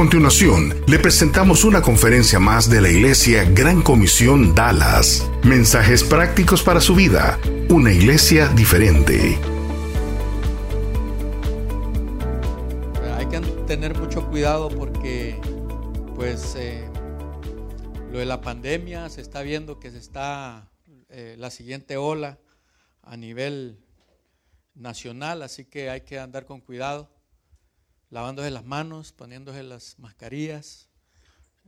Continuación, le presentamos una conferencia más de la Iglesia Gran Comisión Dallas. Mensajes prácticos para su vida. Una iglesia diferente. Hay que tener mucho cuidado porque, pues, eh, lo de la pandemia se está viendo que se está eh, la siguiente ola a nivel nacional, así que hay que andar con cuidado, lavándose las manos, poniéndose las mascarillas,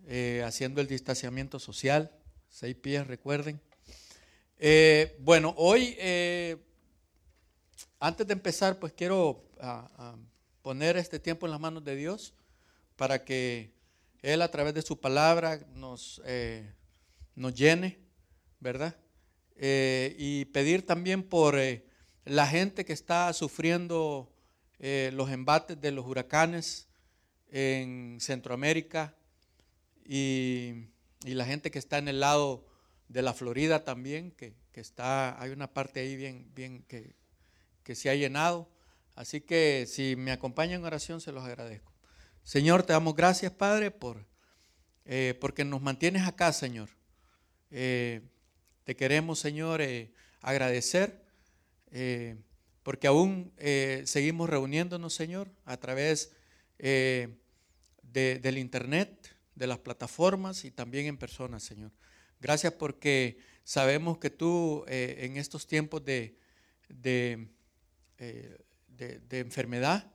eh, haciendo el distanciamiento social, seis pies, recuerden. Eh, bueno, hoy, antes de empezar, pues quiero poner este tiempo en las manos de Dios para que él a través de su palabra nos, eh, nos llene, ¿verdad? Eh, y pedir también por eh, la gente que está sufriendo los embates de los huracanes en Centroamérica y, la gente que está en el lado de la Florida también, que, está, hay una parte ahí bien, bien que, que se ha llenado. Así que si me acompañan en oración, se los agradezco. Señor, te damos gracias, Padre, por, eh, porque nos mantienes acá, Señor. Eh, te queremos, Señor, eh, agradecer, porque aún seguimos reuniéndonos, Señor, a través del Internet, de las plataformas y también en persona, Señor. Gracias porque sabemos que tú en estos tiempos de, de, de enfermedad,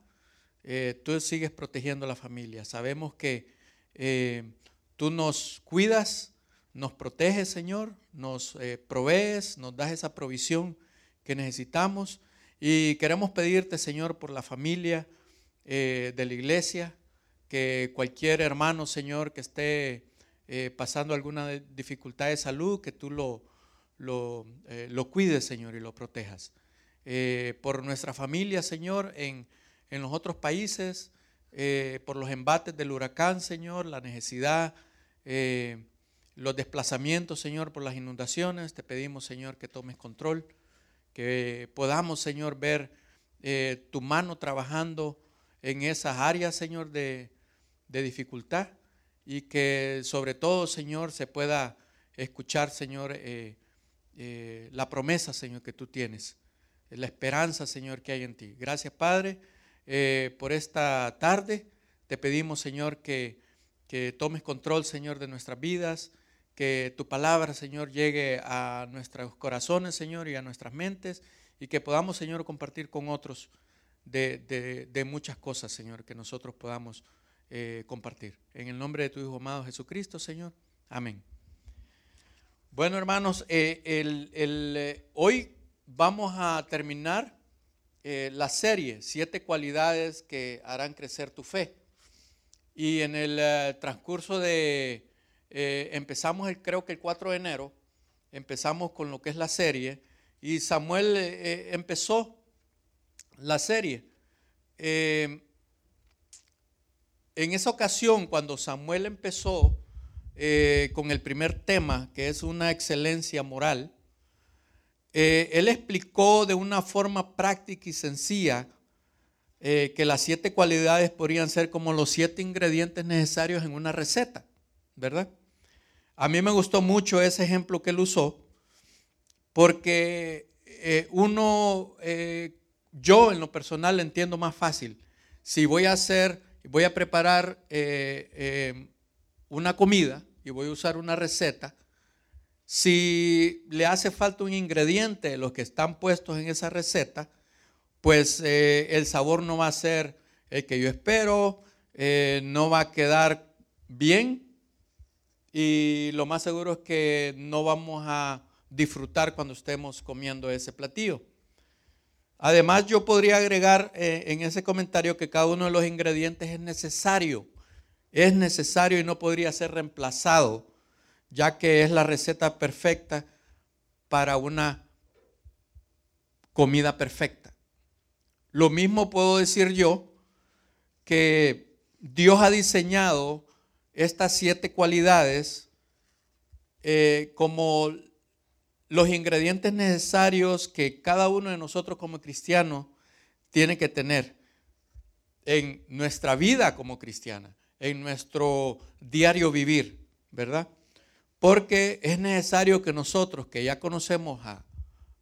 eh, tú sigues protegiendo a la familia. Sabemos que eh, tú nos cuidas, nos proteges, Señor, nos eh, provees, nos das esa provisión que necesitamos. Y queremos pedirte, Señor, por la familia de la iglesia, que cualquier hermano, Señor, que esté pasando alguna dificultad de salud, que tú lo, lo, lo cuides, Señor, y lo protejas. por nuestra familia, Señor, en en los otros países eh, por los embates del huracán, Señor, la necesidad, eh, los desplazamientos, Señor, por las inundaciones. Te pedimos, Señor, que tomes control, que podamos, Señor, ver eh, tu mano trabajando en esas áreas, Señor, de, de dificultad y que sobre todo, Señor, se pueda escuchar, Señor, la promesa, Señor, que tú tienes, la esperanza, Señor, que hay en ti. Gracias, Padre. Eh, por esta tarde. Te pedimos, Señor, que, que tomes control, Señor, de nuestras vidas, que tu palabra, Señor, llegue a nuestros corazones, Señor, y a nuestras mentes, y que podamos, Señor, compartir con otros de, muchas cosas, Señor, que nosotros podamos eh, compartir. En el nombre de tu Hijo amado Jesucristo, Señor. Amén. Bueno, hermanos, eh, el, hoy vamos a terminar eh, la serie, siete cualidades que harán crecer tu fe. Y en el eh, transcurso de, eh, empezamos el, creo que el 4 de enero, empezamos con lo que es la serie, y Samuel empezó la serie. en esa ocasión, cuando Samuel empezó con el primer tema, que es una excelencia moral, eh, él explicó de una forma práctica y sencilla eh, que las siete cualidades podrían ser como los siete ingredientes necesarios en una receta, ¿verdad? A mí me gustó mucho ese ejemplo que él usó, porque eh, uno, yo en lo personal entiendo más fácil. Si voy a hacer, voy a preparar una comida y voy a usar una receta, si le hace falta un ingrediente de los que están puestos en esa receta, pues eh, el sabor no va a ser el que yo espero, eh, no va a quedar bien y lo más seguro es que no vamos a disfrutar cuando estemos comiendo ese platillo. Además, yo podría agregar eh, en ese comentario que cada uno de los ingredientes es necesario, es necesario y no podría ser reemplazado ya que es la receta perfecta para una comida perfecta. Lo mismo puedo decir yo que Dios ha diseñado estas siete cualidades eh, como los ingredientes necesarios que cada uno de nosotros como cristianos tiene que tener en nuestra vida como cristiana, en nuestro diario vivir, ¿verdad? Porque es necesario que nosotros que ya conocemos a,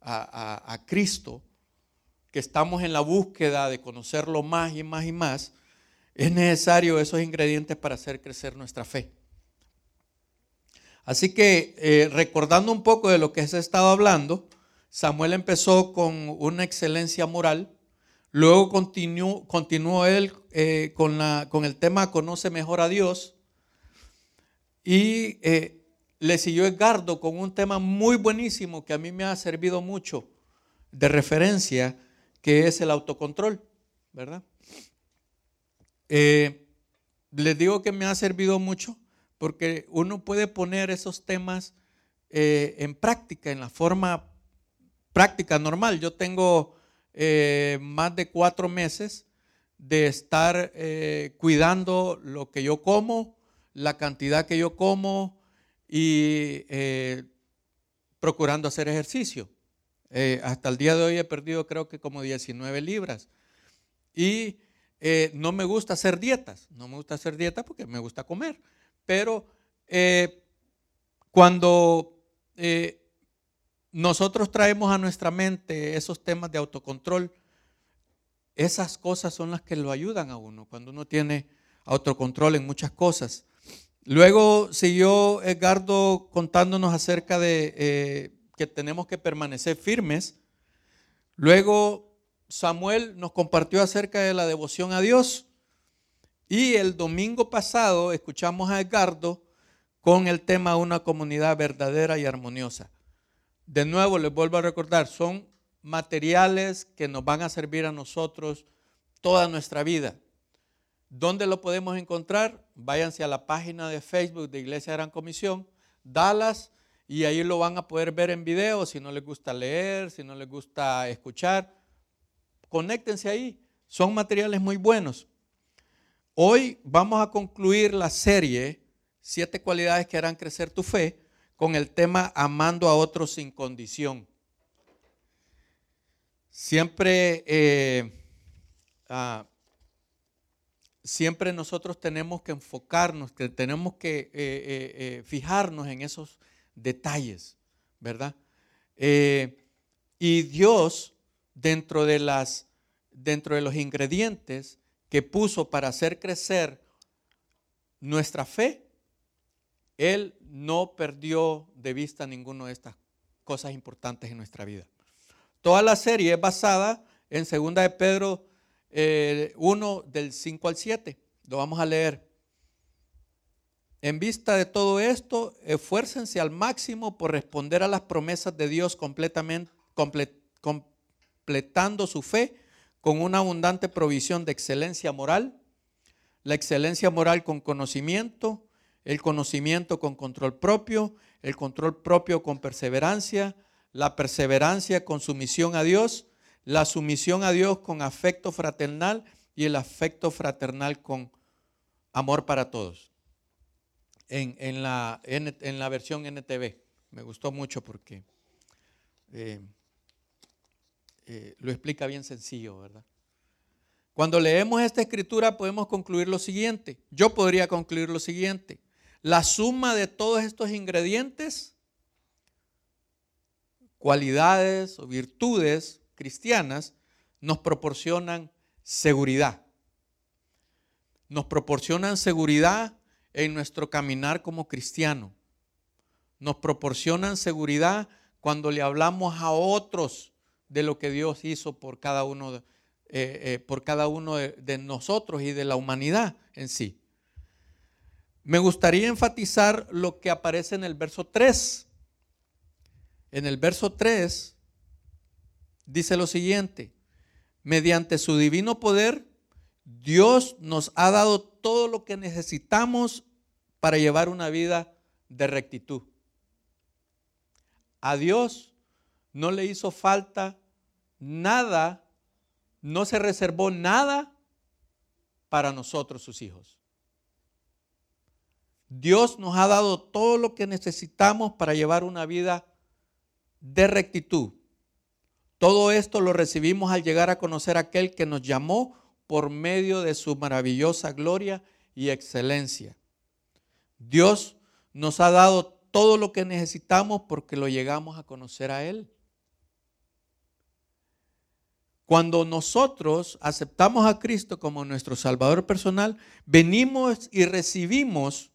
a, Cristo, que estamos en la búsqueda de conocerlo más y más y más, es necesario esos ingredientes para hacer crecer nuestra fe. Así que eh, recordando un poco de lo que se ha estado hablando, Samuel empezó con una excelencia moral, luego continuó, continuó él eh, con, la, con, el tema Conoce mejor a Dios y eh, le siguió Edgardo con un tema muy buenísimo que a mí me ha servido mucho de referencia, que es el autocontrol, ¿verdad? Eh, les digo que me ha servido mucho porque uno puede poner esos temas eh, en práctica, en la forma práctica normal. Yo tengo eh, más de cuatro meses de estar cuidando lo que yo como, la cantidad que yo como, y eh, procurando hacer ejercicio. Eh, hasta el día de hoy he perdido creo que como 19 libras. Y eh, no me gusta hacer dietas, no me gusta hacer dietas porque me gusta comer. Pero cuando nosotros traemos a nuestra mente esos temas de autocontrol, esas cosas son las que lo ayudan a uno, cuando uno tiene autocontrol en muchas cosas. Luego siguió Edgardo contándonos acerca de eh, que tenemos que permanecer firmes. Luego Samuel nos compartió acerca de la devoción a Dios. Y el domingo pasado escuchamos a Edgardo con el tema una comunidad verdadera y armoniosa. De nuevo, les vuelvo a recordar, son materiales que nos van a servir a nosotros toda nuestra vida. ¿Dónde lo podemos encontrar? Váyanse a la página de Facebook de Iglesia Gran Comisión, Dallas, y ahí lo van a poder ver en video si no les gusta leer, si no les gusta escuchar. Conéctense ahí, son materiales muy buenos. Hoy vamos a concluir la serie Siete cualidades que harán crecer tu fe con el tema Amando a otros sin condición. Siempre eh, ah, siempre nosotros tenemos que enfocarnos, que tenemos que eh, eh, fijarnos en esos detalles, ¿verdad? y Dios, dentro de, las, dentro de los ingredientes que puso para hacer crecer nuestra fe, Él no perdió de vista ninguna de estas cosas importantes en nuestra vida. Toda la serie es basada en 2 de Pedro 1 eh, del 5 al 7. Lo vamos a leer. En vista de todo esto, esfuércense al máximo por responder a las promesas de Dios completamente, completando su fe con una abundante provisión de excelencia moral, la excelencia moral con conocimiento, el conocimiento con control propio, el control propio con perseverancia, la perseverancia con sumisión a Dios, la sumisión a Dios con afecto fraternal y el afecto fraternal con amor para todos. En, la, en, la, versión NTV. Me gustó mucho porque eh, eh, lo explica bien sencillo, ¿verdad? Cuando leemos esta escritura podemos concluir lo siguiente. Yo podría concluir lo siguiente. La suma de todos estos ingredientes, cualidades o virtudes cristianas nos proporcionan seguridad. Nos proporcionan seguridad en nuestro caminar como cristiano. Nos proporcionan seguridad cuando le hablamos a otros de lo que Dios hizo por cada uno, eh, eh, por cada uno de nosotros y de la humanidad en sí. Me gustaría enfatizar lo que aparece en el verso 3. En el verso 3 dice lo siguiente, mediante su divino poder, Dios nos ha dado todo lo que necesitamos para llevar una vida de rectitud. A Dios no le hizo falta nada, no se reservó nada para nosotros, sus hijos. Dios nos ha dado todo lo que necesitamos para llevar una vida de rectitud. Todo esto lo recibimos al llegar a conocer a aquel que nos llamó por medio de su maravillosa gloria y excelencia. Dios nos ha dado todo lo que necesitamos porque lo llegamos a conocer a Él. Cuando nosotros aceptamos a Cristo como nuestro Salvador personal, venimos y recibimos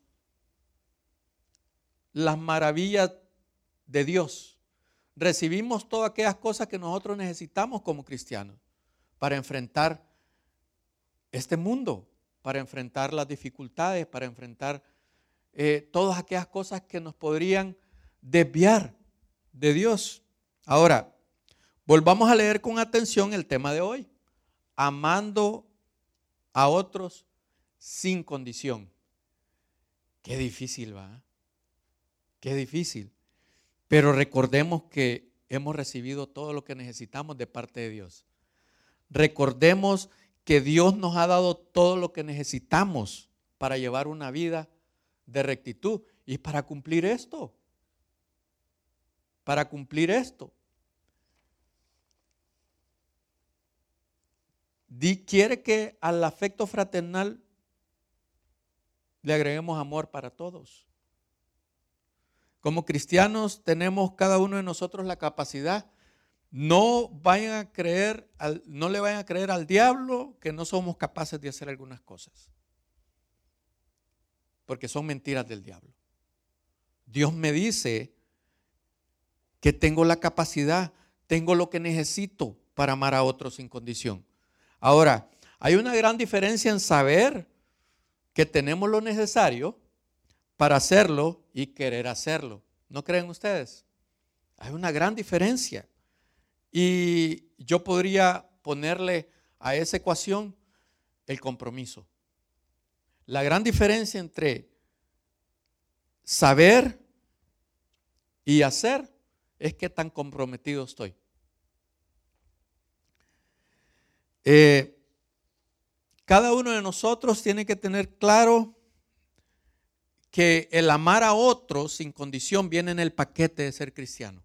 las maravillas de Dios. Recibimos todas aquellas cosas que nosotros necesitamos como cristianos para enfrentar este mundo, para enfrentar las dificultades, para enfrentar eh, todas aquellas cosas que nos podrían desviar de Dios. Ahora, volvamos a leer con atención el tema de hoy. Amando a otros sin condición. Qué difícil va. Qué difícil. Pero recordemos que hemos recibido todo lo que necesitamos de parte de Dios. Recordemos que Dios nos ha dado todo lo que necesitamos para llevar una vida de rectitud y para cumplir esto. Para cumplir esto. Quiere que al afecto fraternal le agreguemos amor para todos. Como cristianos tenemos cada uno de nosotros la capacidad. No vayan a creer, no le vayan a creer al diablo que no somos capaces de hacer algunas cosas. Porque son mentiras del diablo. Dios me dice que tengo la capacidad, tengo lo que necesito para amar a otros sin condición. Ahora, hay una gran diferencia en saber que tenemos lo necesario para hacerlo y querer hacerlo. ¿No creen ustedes? Hay una gran diferencia. Y yo podría ponerle a esa ecuación el compromiso. La gran diferencia entre saber y hacer es que tan comprometido estoy. Eh, cada uno de nosotros tiene que tener claro que el amar a otros sin condición viene en el paquete de ser cristiano.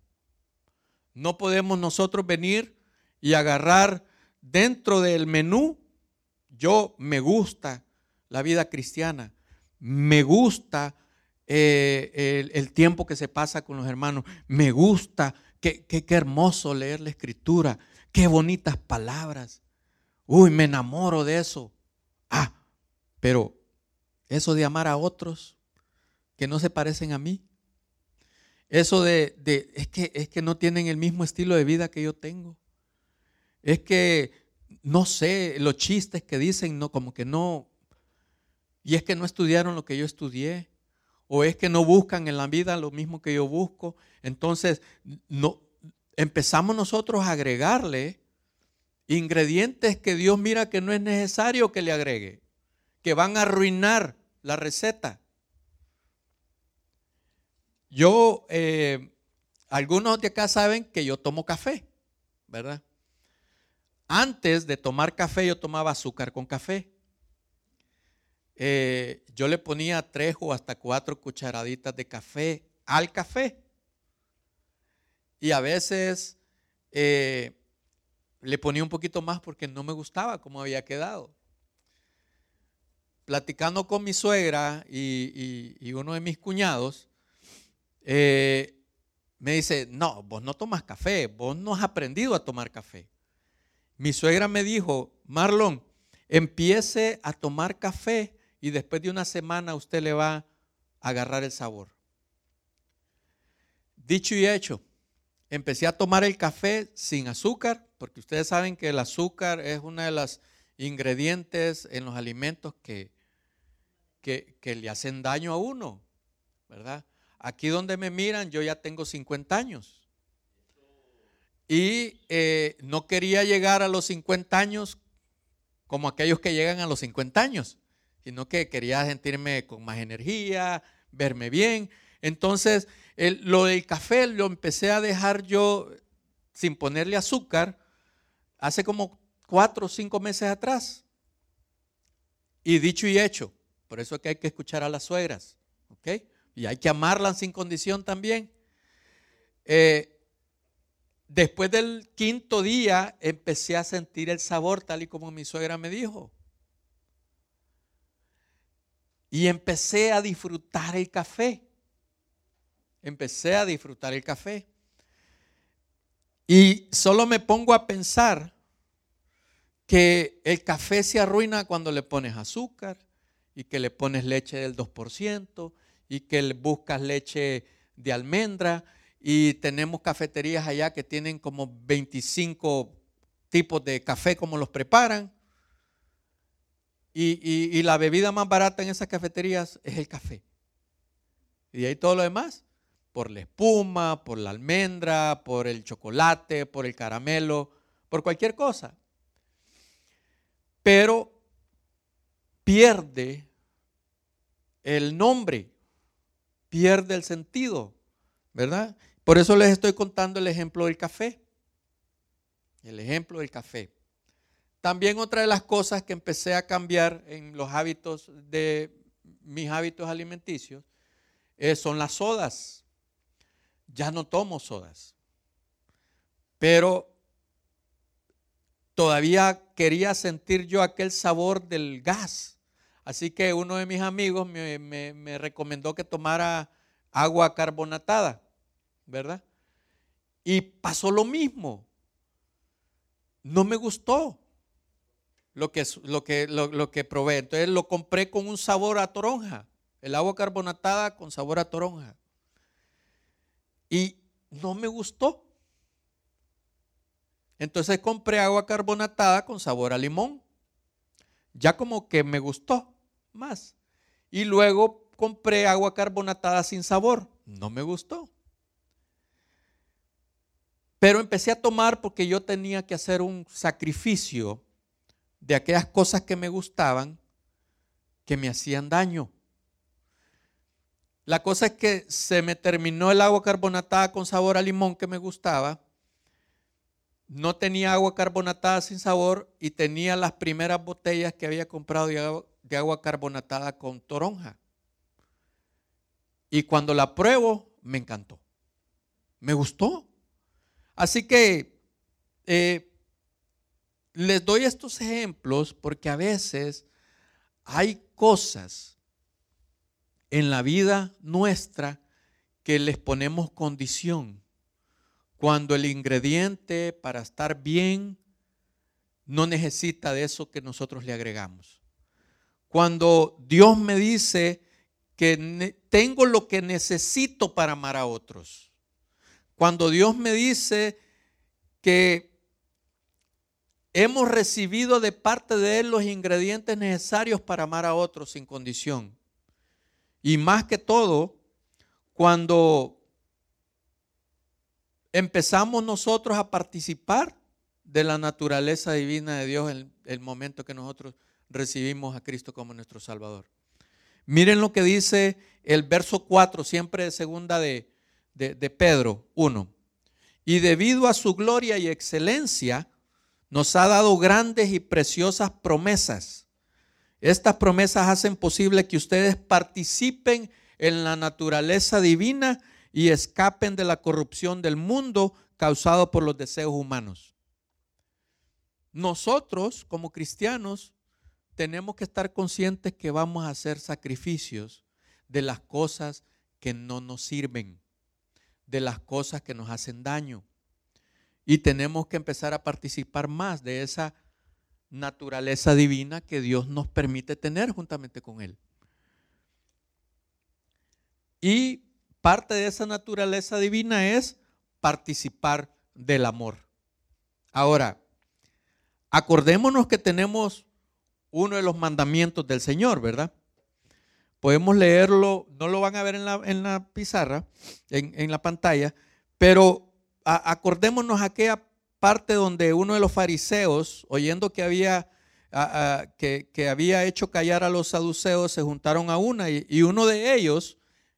No podemos nosotros venir y agarrar dentro del menú, yo me gusta la vida cristiana, me gusta eh, el, tiempo que se pasa con los hermanos, me gusta, qué, qué hermoso leer la escritura, qué bonitas palabras, uy, me enamoro de eso. Ah, pero eso de amar a otros, que no se parecen a mí. Eso de, es, que, es que no tienen el mismo estilo de vida que yo tengo. Es que, no sé, los chistes que dicen, no, como que no. Y es que no estudiaron lo que yo estudié. O es que no buscan en la vida lo mismo que yo busco. Entonces, no, empezamos nosotros a agregarle ingredientes que Dios mira que no es necesario que le agregue, que van a arruinar la receta. Yo, eh, algunos de acá saben que yo tomo café, ¿verdad? Antes de tomar café, yo tomaba azúcar con café. Eh, yo le ponía tres o hasta cuatro cucharaditas de café al café. Y a veces eh, le ponía un poquito más porque no me gustaba cómo había quedado. Platicando con mi suegra y uno de mis cuñados, eh, me dice, no, vos no tomas café, vos no has aprendido a tomar café. Mi suegra me dijo, Marlon, empiece a tomar café y después de una semana usted le va a agarrar el sabor. Dicho y hecho, empecé a tomar el café sin azúcar, porque ustedes saben que el azúcar es uno de los ingredientes en los alimentos que, que, le hacen daño a uno, ¿verdad? Aquí donde me miran, yo ya tengo 50 años. Y eh, no quería llegar a los 50 años como aquellos que llegan a los 50 años, sino que quería sentirme con más energía, verme bien. Entonces, lo del café lo empecé a dejar yo sin ponerle azúcar, hace como cuatro o cinco meses atrás. Y dicho y hecho, por eso es que hay que escuchar a las suegras, ¿ok? Y hay que amarlas sin condición también. Eh, después del quinto día empecé a sentir el sabor tal y como mi suegra me dijo. Y empecé a disfrutar el café. Empecé a disfrutar el café. Y solo me pongo a pensar que el café se arruina cuando le pones azúcar y que le pones leche del 2% y que buscas leche de almendra y tenemos cafeterías allá que tienen como 25 tipos de café como los preparan. Y, la bebida más barata en esas cafeterías es el café. Y ahí todo lo demás, por la espuma, por la almendra, por el chocolate, por el caramelo, por cualquier cosa. Pero pierde el nombre, pierde el sentido, ¿verdad? Por eso les estoy contando el ejemplo del café. El ejemplo del café. También otra de las cosas que empecé a cambiar en los hábitos de mis hábitos alimenticios eh, son las sodas. Ya no tomo sodas. Pero todavía quería sentir yo aquel sabor del gas. Así que uno de mis amigos me, me recomendó que tomara agua carbonatada, ¿verdad? Y pasó lo mismo. No me gustó lo que, lo que, lo, que probé. Entonces lo compré con un sabor a toronja. El agua carbonatada con sabor a toronja. Y no me gustó. Entonces compré agua carbonatada con sabor a limón. Ya como que me gustó más. Y luego compré agua carbonatada sin sabor. No me gustó. Pero empecé a tomar porque yo tenía que hacer un sacrificio de aquellas cosas que me gustaban que me hacían daño. La cosa es que se me terminó el agua carbonatada con sabor a limón que me gustaba. No tenía agua carbonatada sin sabor y tenía las primeras botellas que había comprado de agua, carbonatada con toronja. Y cuando la pruebo, me encantó. Me gustó. Así que eh, les doy estos ejemplos porque a veces hay cosas en la vida nuestra que les ponemos condición. Cuando el ingrediente para estar bien no necesita de eso que nosotros le agregamos. Cuando Dios me dice que tengo lo que necesito para amar a otros. Cuando Dios me dice que hemos recibido de parte de Él los ingredientes necesarios para amar a otros sin condición. Y más que todo, cuando empezamos nosotros a participar de la naturaleza divina de Dios en el momento que nosotros recibimos a Cristo como nuestro Salvador. Miren lo que dice el verso 4, siempre de segunda de, de Pedro 1. Y debido a su gloria y excelencia, nos ha dado grandes y preciosas promesas. Estas promesas hacen posible que ustedes participen en la naturaleza divina y escapen de la corrupción del mundo causado por los deseos humanos. Nosotros, como cristianos, tenemos que estar conscientes que vamos a hacer sacrificios de las cosas que no nos sirven, de las cosas que nos hacen daño. Y tenemos que empezar a participar más de esa naturaleza divina que Dios nos permite tener juntamente con Él. Y parte de esa naturaleza divina es participar del amor. Ahora, acordémonos que tenemos uno de los mandamientos del Señor, ¿verdad? Podemos leerlo, no lo van a ver en la, en la pizarra, en, en la pantalla, pero acordémonos aquella parte donde uno de los fariseos, oyendo que había, que, había hecho callar a los saduceos, se juntaron a una y, uno de ellos,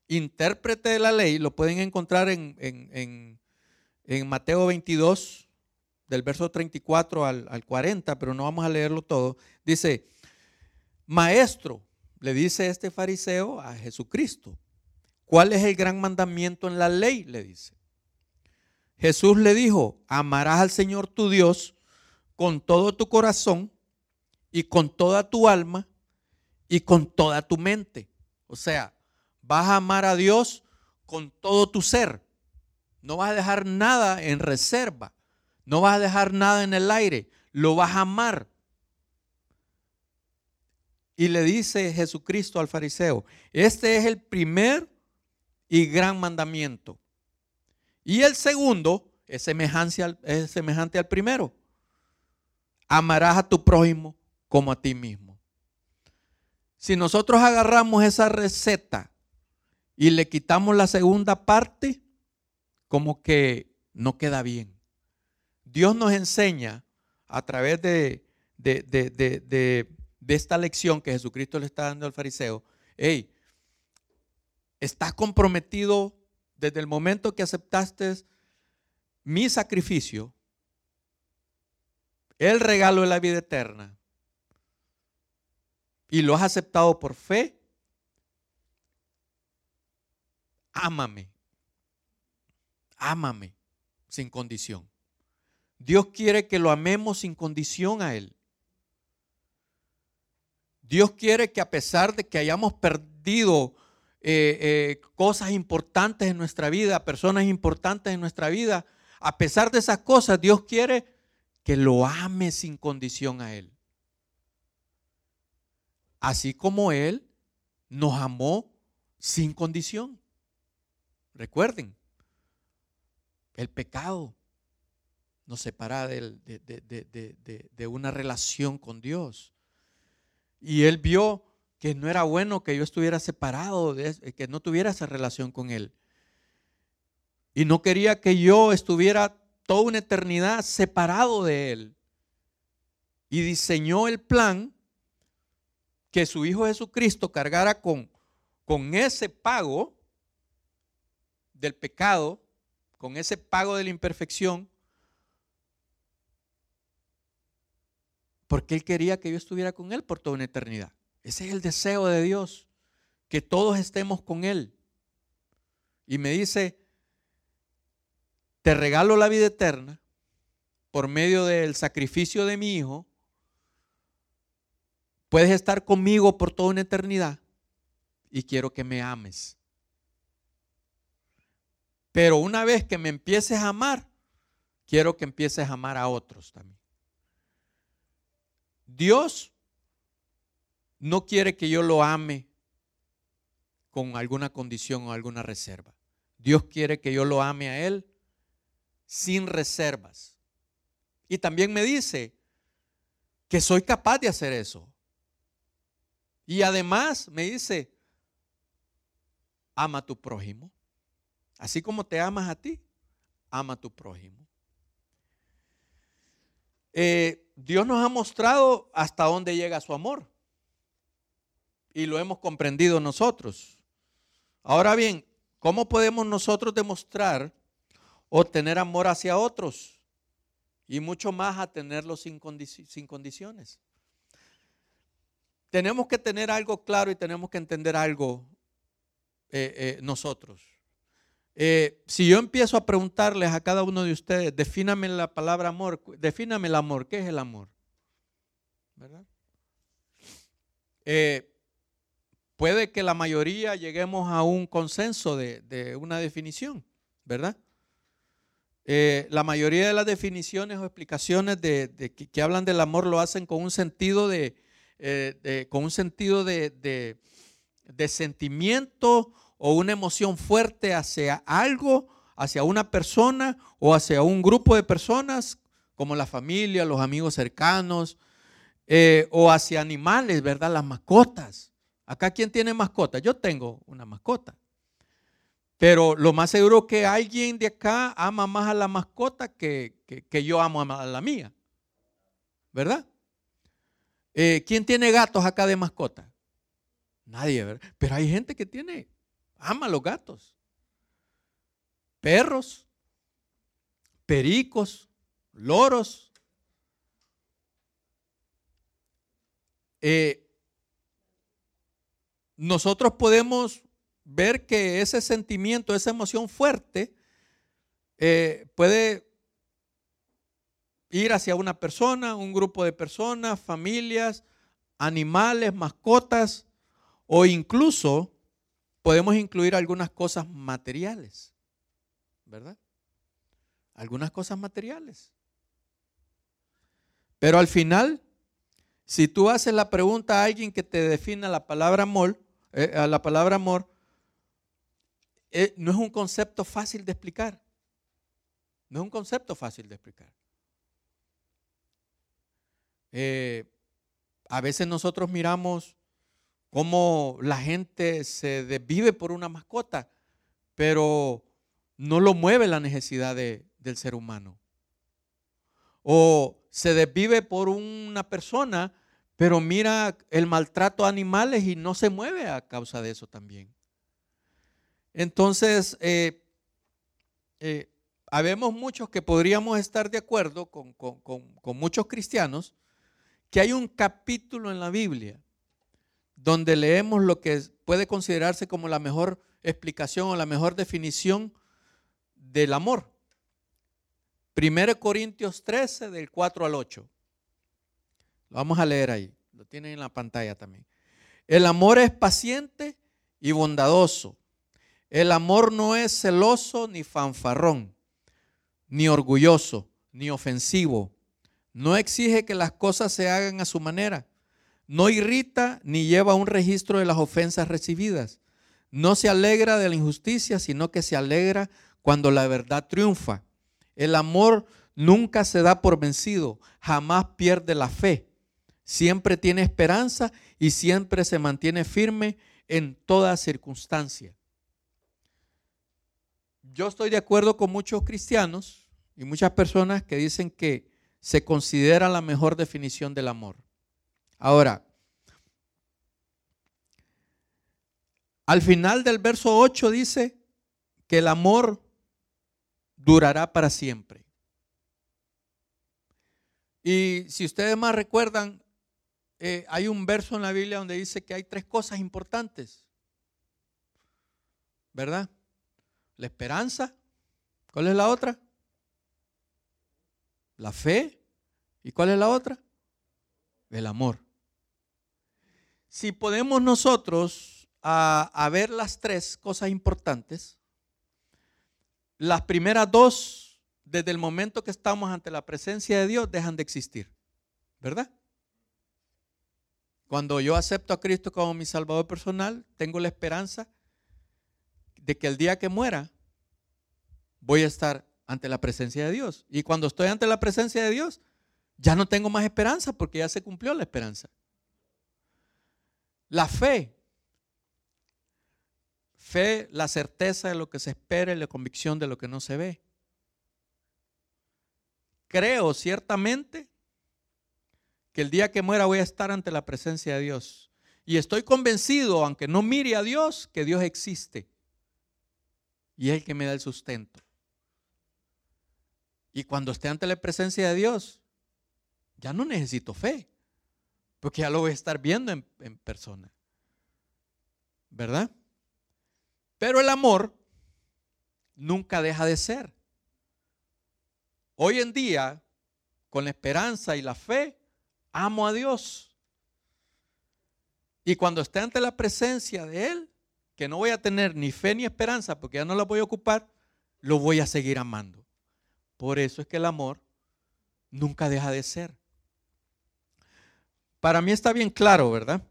intérprete de la ley, lo pueden encontrar en, en, Mateo 22, del verso 34 al, al 40, pero no vamos a leerlo todo. Dice, maestro, le dice este fariseo a Jesucristo, ¿cuál es el gran mandamiento en la ley? Le dice. Jesús le dijo, amarás al Señor tu Dios con todo tu corazón y con toda tu alma y con toda tu mente. O sea, vas a amar a Dios con todo tu ser. No vas a dejar nada en reserva. No vas a dejar nada en el aire. Lo vas a amar. Y le dice Jesucristo al fariseo, este es el primer y gran mandamiento. Y el segundo es semejante al, primero. Amarás a tu prójimo como a ti mismo. Si nosotros agarramos esa receta y le quitamos la segunda parte, como que no queda bien. Dios nos enseña a través de, de, esta lección que Jesucristo le está dando al fariseo, hey, estás comprometido desde el momento que aceptaste mi sacrificio, el regalo de la vida eterna, y lo has aceptado por fe, ámame, ámame sin condición. Dios quiere que lo amemos sin condición a Él. Dios quiere que a pesar de que hayamos perdido eh, eh, cosas importantes en nuestra vida, personas importantes en nuestra vida, a pesar de esas cosas, Dios quiere que lo ame sin condición a Él así como Él nos amó sin condición. Recuerden, el pecado nos separa de, una relación con Dios. Y Él vio que no era bueno que yo estuviera separado, que no tuviera esa relación con Él. Y no quería que yo estuviera toda una eternidad separado de Él. Y diseñó el plan que su Hijo Jesucristo cargara con, con ese pago del pecado, con ese pago de la imperfección, porque Él quería que yo estuviera con Él por toda una eternidad. Ese es el deseo de Dios, que todos estemos con Él. Y me dice, te regalo la vida eterna por medio del sacrificio de mi Hijo Puedes estar conmigo por toda una eternidad y quiero que me ames. Pero una vez que me empieces a amar, quiero que empieces a amar a otros también. Dios no quiere que yo lo ame con alguna condición o alguna reserva. Dios quiere que yo lo ame a Él sin reservas. Y también me dice que soy capaz de hacer eso. Y además me dice, ama a tu prójimo. Así como te amas a ti, ama a tu prójimo. Eh, Dios nos ha mostrado hasta dónde llega su amor. Y lo hemos comprendido nosotros. Ahora bien, ¿cómo podemos nosotros demostrar o tener amor hacia otros? Y mucho más a tenerlo sin, sin condiciones tenemos que tener algo claro y tenemos que entender algo eh, eh, nosotros. Eh, si yo empiezo a preguntarles a cada uno de ustedes, defíname la palabra amor, defíname el amor, ¿qué es el amor? ¿Verdad? puede que la mayoría lleguemos a un consenso de, una definición, ¿verdad? la mayoría de las definiciones o explicaciones de, que hablan del amor lo hacen con un sentido de, eh, con un sentido de, sentimiento o una emoción fuerte hacia algo, hacia una persona o hacia un grupo de personas, como la familia, los amigos cercanos, eh, o hacia animales, ¿verdad? Las mascotas. Acá, ¿quién tiene mascota? Yo tengo una mascota. Pero lo más seguro que alguien de acá ama más a la mascota que, que yo amo a la mía. ¿Verdad? Eh, ¿Quién tiene gatos acá de mascota? Nadie, ¿verdad? Pero hay gente que tiene, ama los gatos. Perros, pericos, loros. Eh, nosotros podemos ver que ese sentimiento, esa emoción fuerte, eh, puede ir hacia una persona, un grupo de personas, familias, animales, mascotas, o incluso podemos incluir algunas cosas materiales, ¿verdad? Algunas cosas materiales. Pero al final, si tú haces la pregunta a alguien que te defina la palabra amor, eh, la palabra amor, eh, no es un concepto fácil de explicar. No es un concepto fácil de explicar. Eh, a veces nosotros miramos cómo la gente se desvive por una mascota, pero no lo mueve la necesidad del ser humano. O se desvive por una persona, pero mira el maltrato a animales y no se mueve a causa de eso también. Entonces, eh, eh, habemos muchos que podríamos estar de acuerdo con, con muchos cristianos que hay un capítulo en la Biblia donde leemos lo que puede considerarse como la mejor explicación o la mejor definición del amor. 1 Corintios 13, del 4 al 8. Lo vamos a leer ahí. Lo tienen en la pantalla también. El amor es paciente y bondadoso. El amor no es celoso ni fanfarrón, ni orgulloso, ni ofensivo. No exige que las cosas se hagan a su manera. No irrita ni lleva un registro de las ofensas recibidas. No se alegra de la injusticia, sino que se alegra cuando la verdad triunfa. El amor nunca se da por vencido, jamás pierde la fe. Siempre tiene esperanza y siempre se mantiene firme en toda circunstancia. Yo estoy de acuerdo con muchos cristianos y muchas personas que dicen que se considera la mejor definición del amor. Ahora, al final del verso 8 dice que el amor durará para siempre. Y si ustedes más recuerdan, eh, hay un verso en la Biblia donde dice que hay tres cosas importantes. ¿Verdad? La esperanza. ¿Cuál es la otra? La fe. ¿Y cuál es la otra? El amor. Si podemos nosotros a, ver las tres cosas importantes, las primeras dos, desde el momento que estamos ante la presencia de Dios, dejan de existir. ¿Verdad? Cuando yo acepto a Cristo como mi Salvador personal, tengo la esperanza de que el día que muera voy a estar ante la presencia de Dios. Y cuando estoy ante la presencia de Dios, ya no tengo más esperanza porque ya se cumplió la esperanza. La fe. Fe, la certeza de lo que se espera y la convicción de lo que no se ve. Creo ciertamente que el día que muera voy a estar ante la presencia de Dios. Y estoy convencido, aunque no mire a Dios, que Dios existe. Y es el que me da el sustento. Y cuando esté ante la presencia de Dios, ya no necesito fe, porque ya lo voy a estar viendo en, persona. ¿Verdad? Pero el amor nunca deja de ser. Hoy en día, con la esperanza y la fe, amo a Dios. Y cuando esté ante la presencia de Él, que no voy a tener ni fe ni esperanza porque ya no la voy a ocupar, lo voy a seguir amando. Por eso es que el amor nunca deja de ser. Para mí está bien claro, ¿verdad?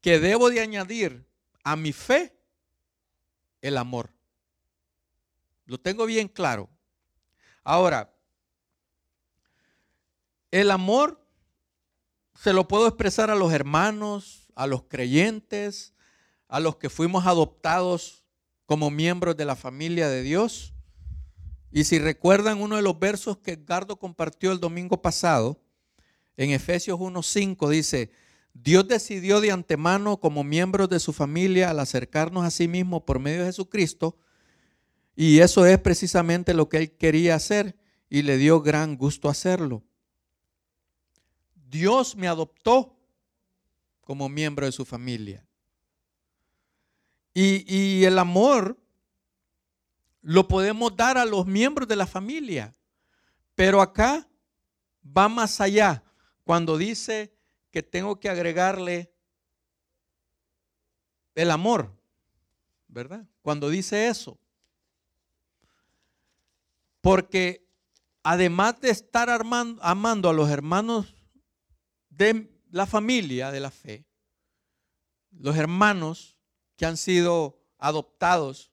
Que debo de añadir a mi fe el amor. Lo tengo bien claro. Ahora, el amor se lo puedo expresar a los hermanos, a los creyentes, a los que fuimos adoptados como miembros de la familia de Dios. Y si recuerdan uno de los versos que Edgardo compartió el domingo pasado, en Efesios 1.5 dice, Dios decidió de antemano como miembros de su familia al acercarnos a sí mismo por medio de Jesucristo, y eso es precisamente lo que Él quería hacer, y le dio gran gusto hacerlo. Dios me adoptó como miembro de su familia. Y, y, el amor lo podemos dar a los miembros de la familia. Pero acá va más allá. Cuando dice que tengo que agregarle el amor, ¿verdad? Cuando dice eso. Porque además de estar amando a los hermanos de la familia de la fe, los hermanos que han sido adoptados,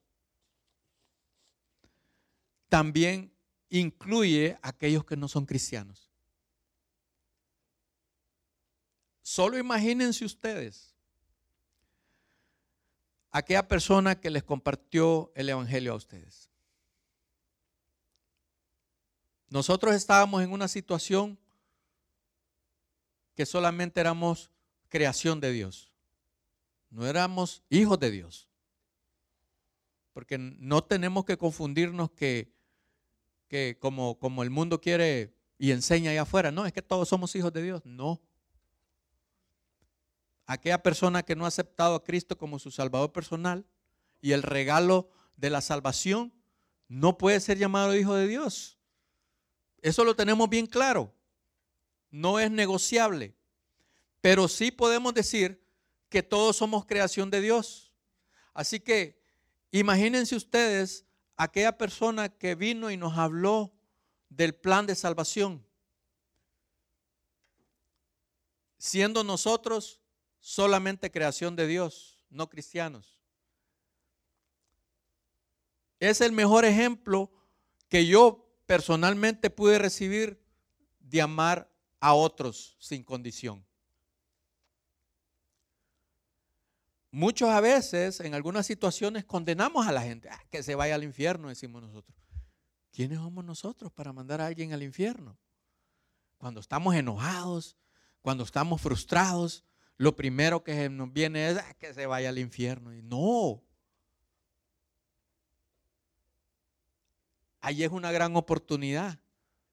también incluye a aquellos que no son cristianos. Solo imagínense ustedes aquella persona que les compartió el Evangelio a ustedes. Nosotros estábamos en una situación que solamente éramos creación de Dios. No éramos hijos de Dios. Porque no tenemos que confundirnos que, que como, como el mundo quiere y enseña allá afuera, no, es que todos somos hijos de Dios. No aquella persona que no ha aceptado a Cristo como su Salvador personal y el regalo de la salvación, no puede ser llamado hijo de Dios. Eso lo tenemos bien claro. No es negociable. Pero sí podemos decir que todos somos creación de Dios. Así que imagínense ustedes aquella persona que vino y nos habló del plan de salvación. Siendo nosotros solamente creación de Dios, no cristianos. Es el mejor ejemplo que yo personalmente pude recibir de amar a otros sin condición. Muchos a veces, en algunas situaciones, condenamos a la gente, ah, que se vaya al infierno, decimos nosotros. ¿Quiénes somos nosotros para mandar a alguien al infierno? Cuando estamos enojados, cuando estamos frustrados, lo primero que nos viene es ah, que se vaya al infierno. Y no. Ahí es una gran oportunidad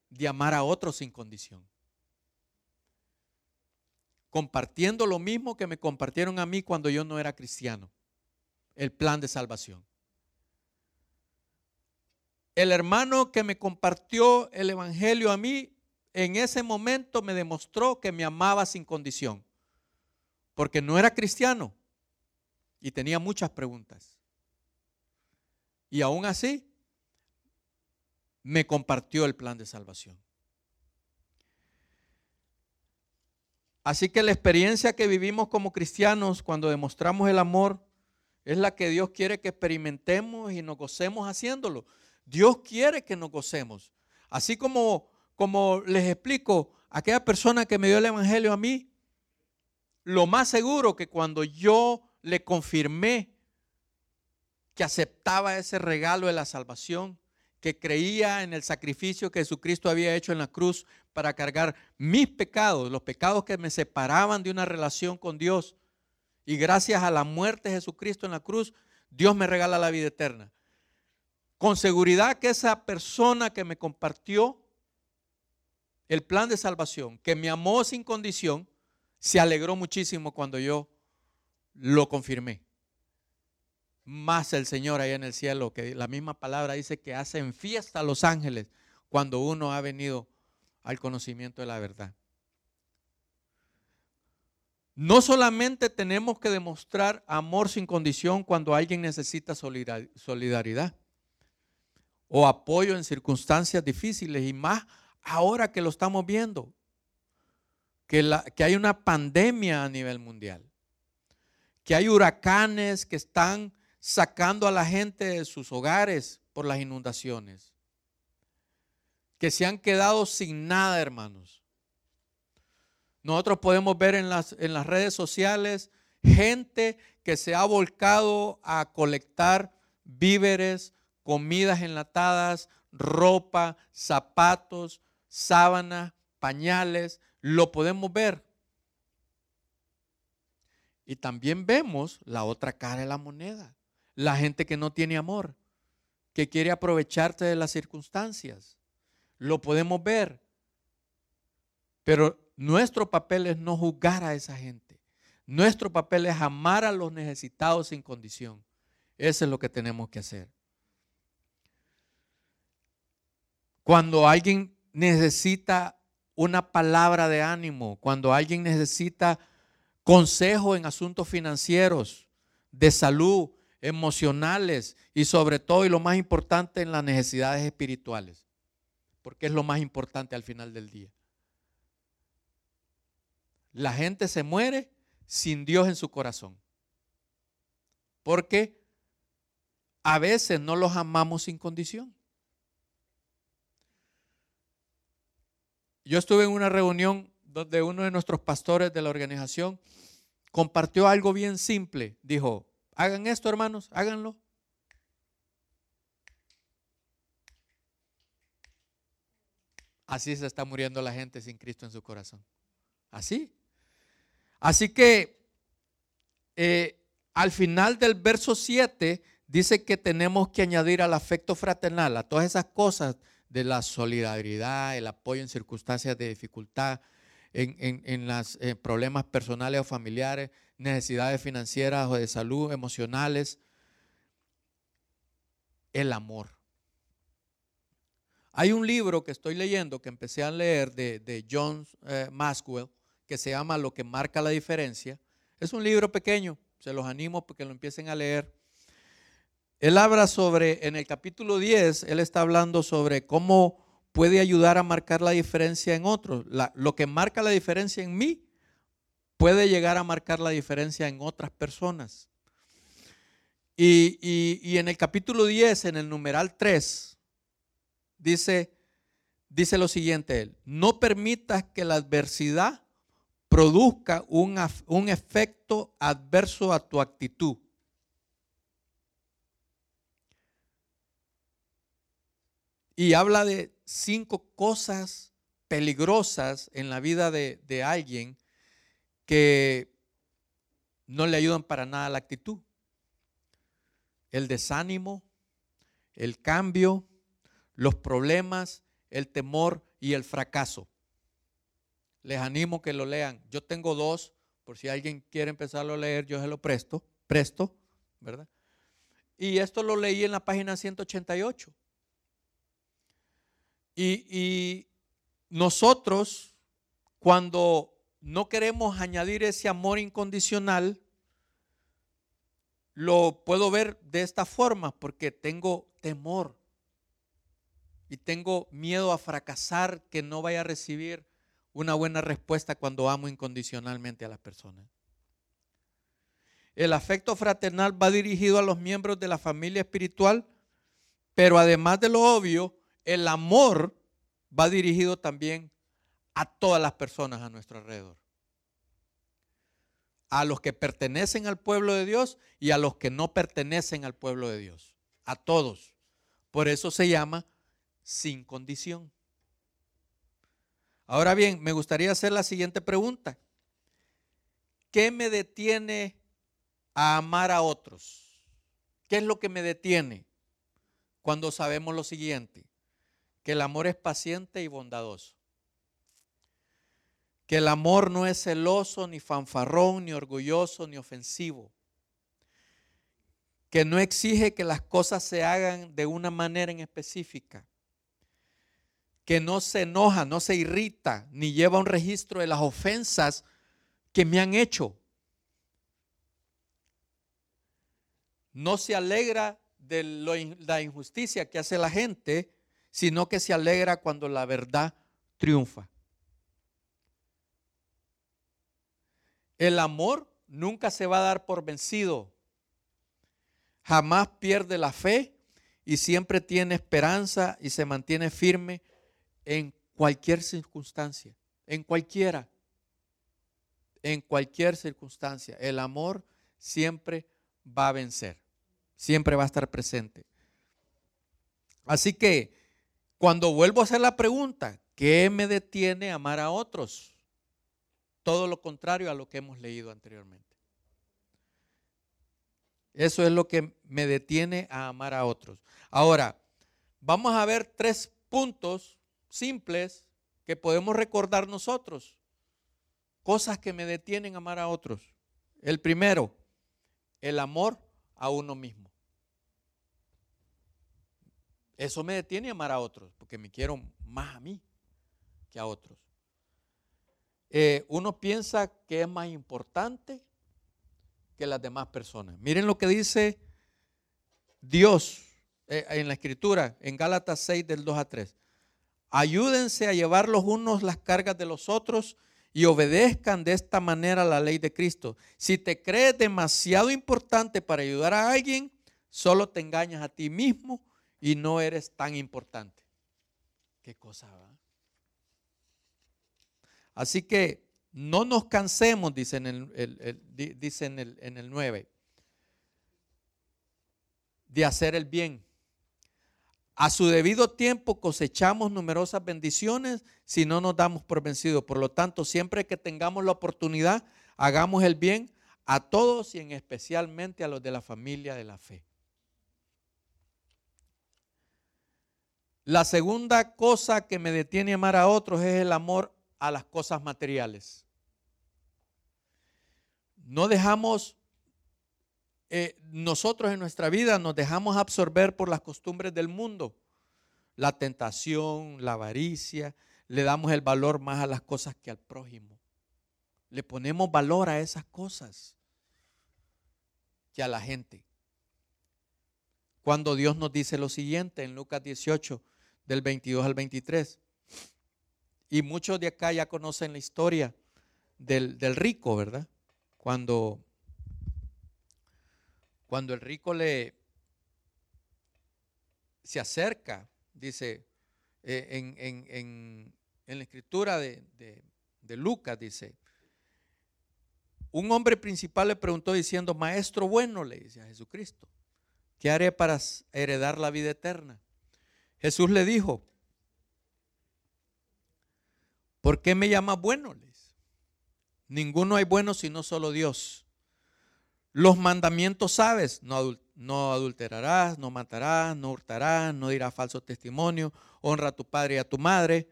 de amar a otros sin condición. Compartiendo lo mismo que me compartieron a mí cuando yo no era cristiano. El plan de salvación. El hermano que me compartió el Evangelio a mí, en ese momento me demostró que me amaba sin condición porque no era cristiano y tenía muchas preguntas. Y aún así, me compartió el plan de salvación. Así que la experiencia que vivimos como cristianos cuando demostramos el amor es la que Dios quiere que experimentemos y nos gocemos haciéndolo. Dios quiere que nos gocemos. Así como, como les explico, aquella persona que me dio el Evangelio a mí, lo más seguro que cuando yo le confirmé que aceptaba ese regalo de la salvación, que creía en el sacrificio que Jesucristo había hecho en la cruz para cargar mis pecados, los pecados que me separaban de una relación con Dios. Y gracias a la muerte de Jesucristo en la cruz, Dios me regala la vida eterna. Con seguridad que esa persona que me compartió el plan de salvación, que me amó sin condición, se alegró muchísimo cuando yo lo confirmé. Más el Señor ahí en el cielo, que la misma palabra dice que hacen fiesta a los ángeles cuando uno ha venido al conocimiento de la verdad. No solamente tenemos que demostrar amor sin condición cuando alguien necesita solidaridad o apoyo en circunstancias difíciles y más ahora que lo estamos viendo que, hay una pandemia a nivel mundial, que hay huracanes que están sacando a la gente de sus hogares por las inundaciones, que se han quedado sin nada, hermanos. Nosotros podemos ver en las, en las redes sociales gente que se ha volcado a colectar víveres, comidas enlatadas, ropa, zapatos, sábanas, pañales, lo podemos ver. Y también vemos la otra cara de la moneda. La gente que no tiene amor, que quiere aprovecharse de las circunstancias. lo podemos ver. Pero nuestro papel es no juzgar a esa gente. Nuestro papel es amar a los necesitados sin condición. Eso es lo que tenemos que hacer. Cuando alguien necesita una palabra de ánimo, cuando alguien necesita consejo en asuntos financieros, de salud, emocionales y sobre todo y lo más importante en las necesidades espirituales, porque es lo más importante al final del día. La gente se muere sin Dios en su corazón, porque a veces no los amamos sin condición. Yo estuve en una reunión donde uno de nuestros pastores de la organización compartió algo bien simple. Dijo, hagan esto hermanos, háganlo. Así se está muriendo la gente sin Cristo en su corazón. Así. Así que eh, al final del verso 7 dice que tenemos que añadir al afecto fraternal, a todas esas cosas de la solidaridad, el apoyo en circunstancias de dificultad, en, los eh, problemas personales o familiares, necesidades financieras o de salud, emocionales, el amor. Hay un libro que estoy leyendo, que empecé a leer de, John eh, Maxwell, que se llama Lo que marca la diferencia. Es un libro pequeño, se los animo porque lo empiecen a leer. Él habla sobre, en el capítulo 10, él está hablando sobre cómo puede ayudar a marcar la diferencia en otros. lo que marca la diferencia en mí puede llegar a marcar la diferencia en otras personas. Y, y en el capítulo 10, en el numeral 3, dice, dice lo siguiente, él, no permitas que la adversidad produzca un, un efecto adverso a tu actitud. Y habla de cinco cosas peligrosas en la vida de, alguien que no le ayudan para nada la actitud. El desánimo, el cambio, los problemas, el temor y el fracaso. Les animo que lo lean. Yo tengo dos, por si alguien quiere empezarlo a leer, yo se lo presto, presto, ¿verdad? Y esto lo leí en la página 188. Y, nosotros, cuando no queremos añadir ese amor incondicional, lo puedo ver de esta forma, porque tengo temor y tengo miedo a fracasar, que no vaya a recibir una buena respuesta cuando amo incondicionalmente a las personas. El afecto fraternal va dirigido a los miembros de la familia espiritual, pero además de lo obvio, el amor va dirigido también a todas las personas a nuestro alrededor. A los que pertenecen al pueblo de Dios y a los que no pertenecen al pueblo de Dios. A todos. Por eso se llama sin condición. Ahora bien, me gustaría hacer la siguiente pregunta. ¿Qué me detiene a amar a otros? ¿Qué es lo que me detiene cuando sabemos lo siguiente? Que el amor es paciente y bondadoso. Que el amor no es celoso, ni fanfarrón, ni orgulloso, ni ofensivo. Que no exige que las cosas se hagan de una manera en específica. Que no se enoja, no se irrita, ni lleva un registro de las ofensas que me han hecho. No se alegra de la injusticia que hace la gente, sino que se alegra cuando la verdad triunfa. El amor nunca se va a dar por vencido. Jamás pierde la fe y siempre tiene esperanza y se mantiene firme en cualquier circunstancia, en cualquiera, en cualquier circunstancia. El amor siempre va a vencer, siempre va a estar presente. Así que cuando vuelvo a hacer la pregunta, ¿qué me detiene amar a otros? Todo lo contrario a lo que hemos leído anteriormente. Eso es lo que me detiene a amar a otros. Ahora, vamos a ver tres puntos simples que podemos recordar nosotros. Cosas que me detienen a amar a otros. El primero, el amor a uno mismo. Eso me detiene a amar a otros, porque me quiero más a mí que a otros. Eh, uno piensa que es más importante que las demás personas. Miren lo que dice Dios eh, en la escritura, en Gálatas 6 del 2 a 3. Ayúdense a llevar los unos las cargas de los otros y obedezcan de esta manera la ley de Cristo. Si te crees demasiado importante para ayudar a alguien, solo te engañas a ti mismo y no eres tan importante. ¿Qué cosa va? Así que no nos cansemos, dice en el, en el, en el 9, de hacer el bien. A su debido tiempo cosechamos numerosas bendiciones si no nos damos por vencidos. Por lo tanto, siempre que tengamos la oportunidad, hagamos el bien a todos y en especialmente a los de la familia de la fe. La segunda cosa que me detiene amar a otros es el amor a las cosas materiales. No dejamos, eh, nosotros en nuestra vida nos dejamos absorber por las costumbres del mundo, la tentación, la avaricia, le damos el valor más a las cosas que al prójimo. Le ponemos valor a esas cosas que a la gente. Cuando Dios nos dice lo siguiente en Lucas 18, del 22 al 23. Y muchos de acá ya conocen la historia del, rico, ¿verdad? Cuando, cuando el rico le se acerca, dice, eh, en, la escritura de, de Lucas, dice, un hombre principal le preguntó diciendo, maestro bueno, le dice a Jesucristo, ¿qué haré para heredar la vida eterna? Jesús le dijo, ¿Por qué me llamas bueno? Ninguno hay bueno sino solo Dios. Los mandamientos sabes, no, no adulterarás, no matarás, no hurtarás, no dirás falso testimonio, honra a tu padre y a tu madre.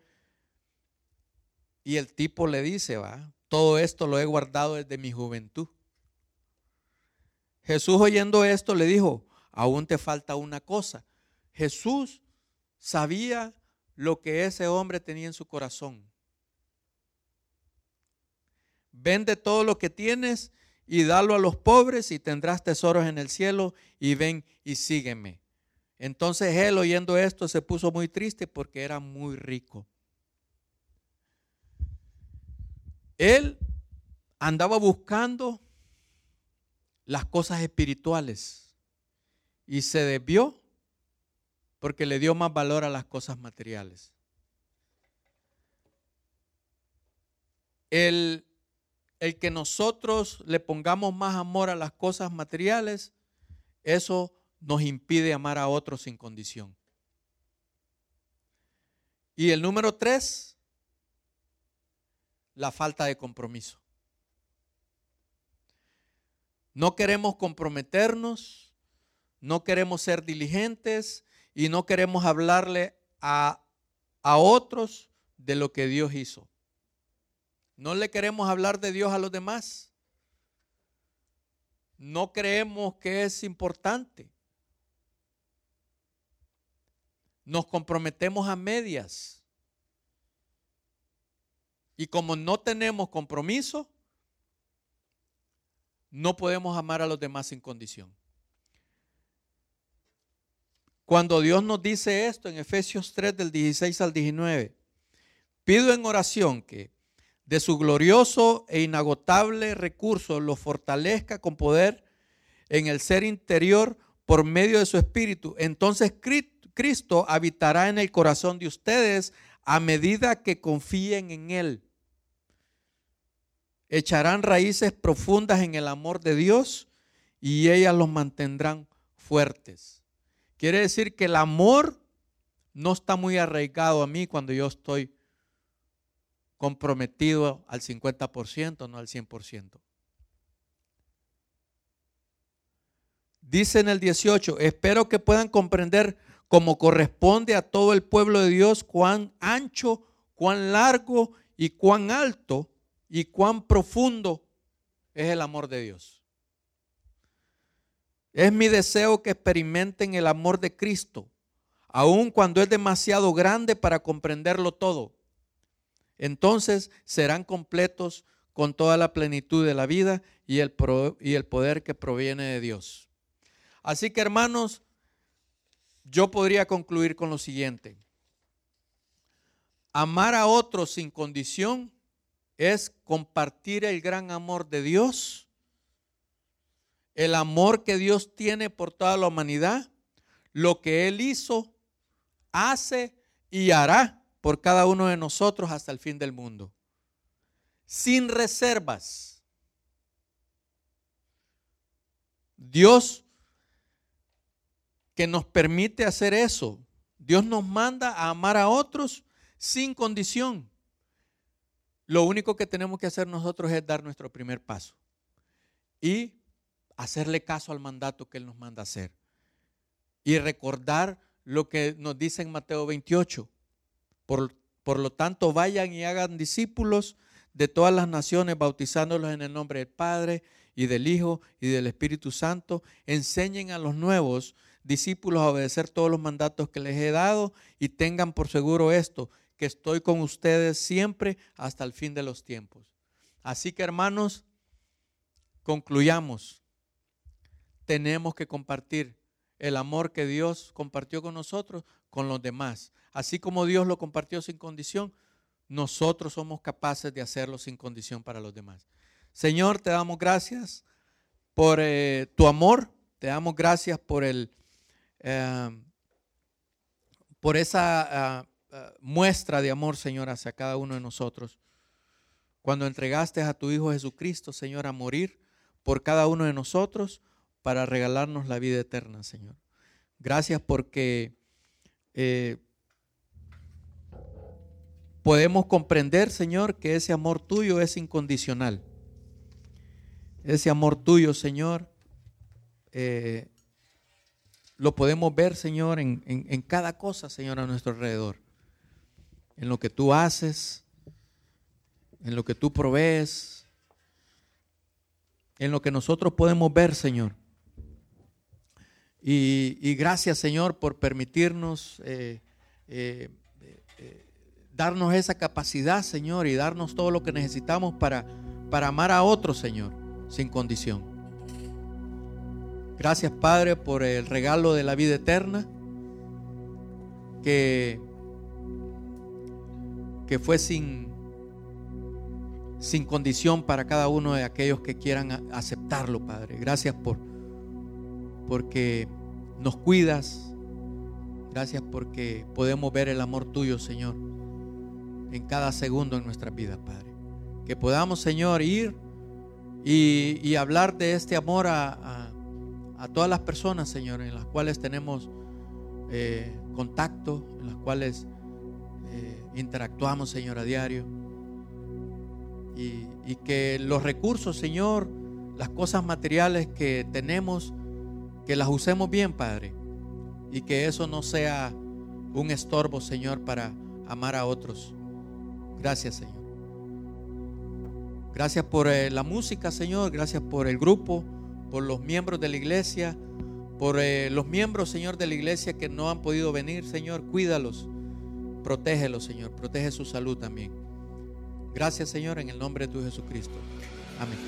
Y el tipo le dice, va, todo esto lo he guardado desde mi juventud. Jesús oyendo esto le dijo, aún te falta una cosa. Jesús sabía lo que ese hombre tenía en su corazón. Vende todo lo que tienes y dalo a los pobres y tendrás tesoros en el cielo y ven y sígueme. Entonces él oyendo esto se puso muy triste porque era muy rico. Él andaba buscando las cosas espirituales y se desvió porque le dio más valor a las cosas materiales. El el que nosotros le pongamos más amor a las cosas materiales, eso nos impide amar a otros sin condición. Y el número tres, la falta de compromiso. No queremos comprometernos, no queremos ser diligentes y no queremos hablarle a, a otros de lo que Dios hizo. No le queremos hablar de Dios a los demás. No creemos que es importante. Nos comprometemos a medias. Y como no tenemos compromiso, no podemos amar a los demás sin condición. Cuando Dios nos dice esto en Efesios 3 del 16 al 19, pido en oración que de su glorioso e inagotable recurso lo fortalezca con poder en el ser interior por medio de su espíritu. Entonces Cristo habitará en el corazón de ustedes a medida que confíen en Él. Echarán raíces profundas en el amor de Dios y ellas los mantendrán fuertes. Quiere decir que el amor no está muy arraigado a mí cuando yo estoy comprometido al 50%, no al 100%. Dice en el 18, espero que puedan comprender como corresponde a todo el pueblo de Dios, cuán ancho, cuán largo y cuán alto y cuán profundo es el amor de Dios. Es mi deseo que experimenten el amor de Cristo, aun cuando es demasiado grande para comprenderlo todo. Entonces serán completos con toda la plenitud de la vida y el, y el poder que proviene de Dios. Así que hermanos, yo podría concluir con lo siguiente. Amar a otros sin condición es compartir el gran amor de Dios, el amor que Dios tiene por toda la humanidad, lo que Él hizo, hace y hará por cada uno de nosotros hasta el fin del mundo. Sin reservas. Dios que nos permite hacer eso. Dios nos manda a amar a otros sin condición. Lo único que tenemos que hacer nosotros es dar nuestro primer paso y hacerle caso al mandato que Él nos manda hacer. Y recordar lo que nos dice en Mateo 28. Por, por lo tanto, vayan y hagan discípulos de todas las naciones, bautizándolos en el nombre del Padre y del Hijo y del Espíritu Santo. Enseñen a los nuevos discípulos a obedecer todos los mandatos que les he dado y tengan por seguro esto, que estoy con ustedes siempre hasta el fin de los tiempos. Así que hermanos, concluyamos. Tenemos que compartir el amor que Dios compartió con nosotros, con los demás. Así como Dios lo compartió sin condición, nosotros somos capaces de hacerlo sin condición para los demás. Señor, te damos gracias por eh, tu amor, te damos gracias por el Em, por esa ah, ah, muestra de amor, Señor, hacia cada uno de nosotros. Cuando entregaste a tu Hijo Jesucristo, Señor, a morir por cada uno de nosotros para regalarnos la vida eterna, Señor. Gracias porque eh, podemos comprender, Señor, que ese amor tuyo es incondicional. Ese amor tuyo, Señor, eh, lo podemos ver, Señor, en, cada cosa, Señor, a nuestro alrededor. En lo que tú haces, en lo que tú provees, en lo que nosotros podemos ver, Señor. Y, gracias, Señor, por permitirnos eh, eh, eh, darnos esa capacidad, Señor, y darnos todo lo que necesitamos para, para amar a otros, Señor, sin condición. Gracias Padre por el regalo de la vida eterna que, que fue sin, sin condición para cada uno de aquellos que quieran aceptarlo, Padre. Gracias por porque nos cuidas. Gracias porque podemos ver el amor tuyo, Señor, en cada segundo en nuestra vida, Padre. Que podamos, Señor, ir y, hablar de este amor a todas las personas, Señor, en las cuales tenemos eh, contacto, en las cuales eh, interactuamos, Señor, a diario. Y, y que los recursos, Señor, las cosas materiales que tenemos, que las usemos bien, Padre. Y que eso no sea un estorbo, Señor, para amar a otros. Gracias, Señor. Gracias por eh, la música, Señor. Gracias por el grupo por los miembros de la iglesia, por eh, los miembros, Señor, de la iglesia que no han podido venir, Señor, cuídalos, protégelos, Señor, protege su salud también. Gracias, Señor, en el nombre de tu Jesucristo. Amén.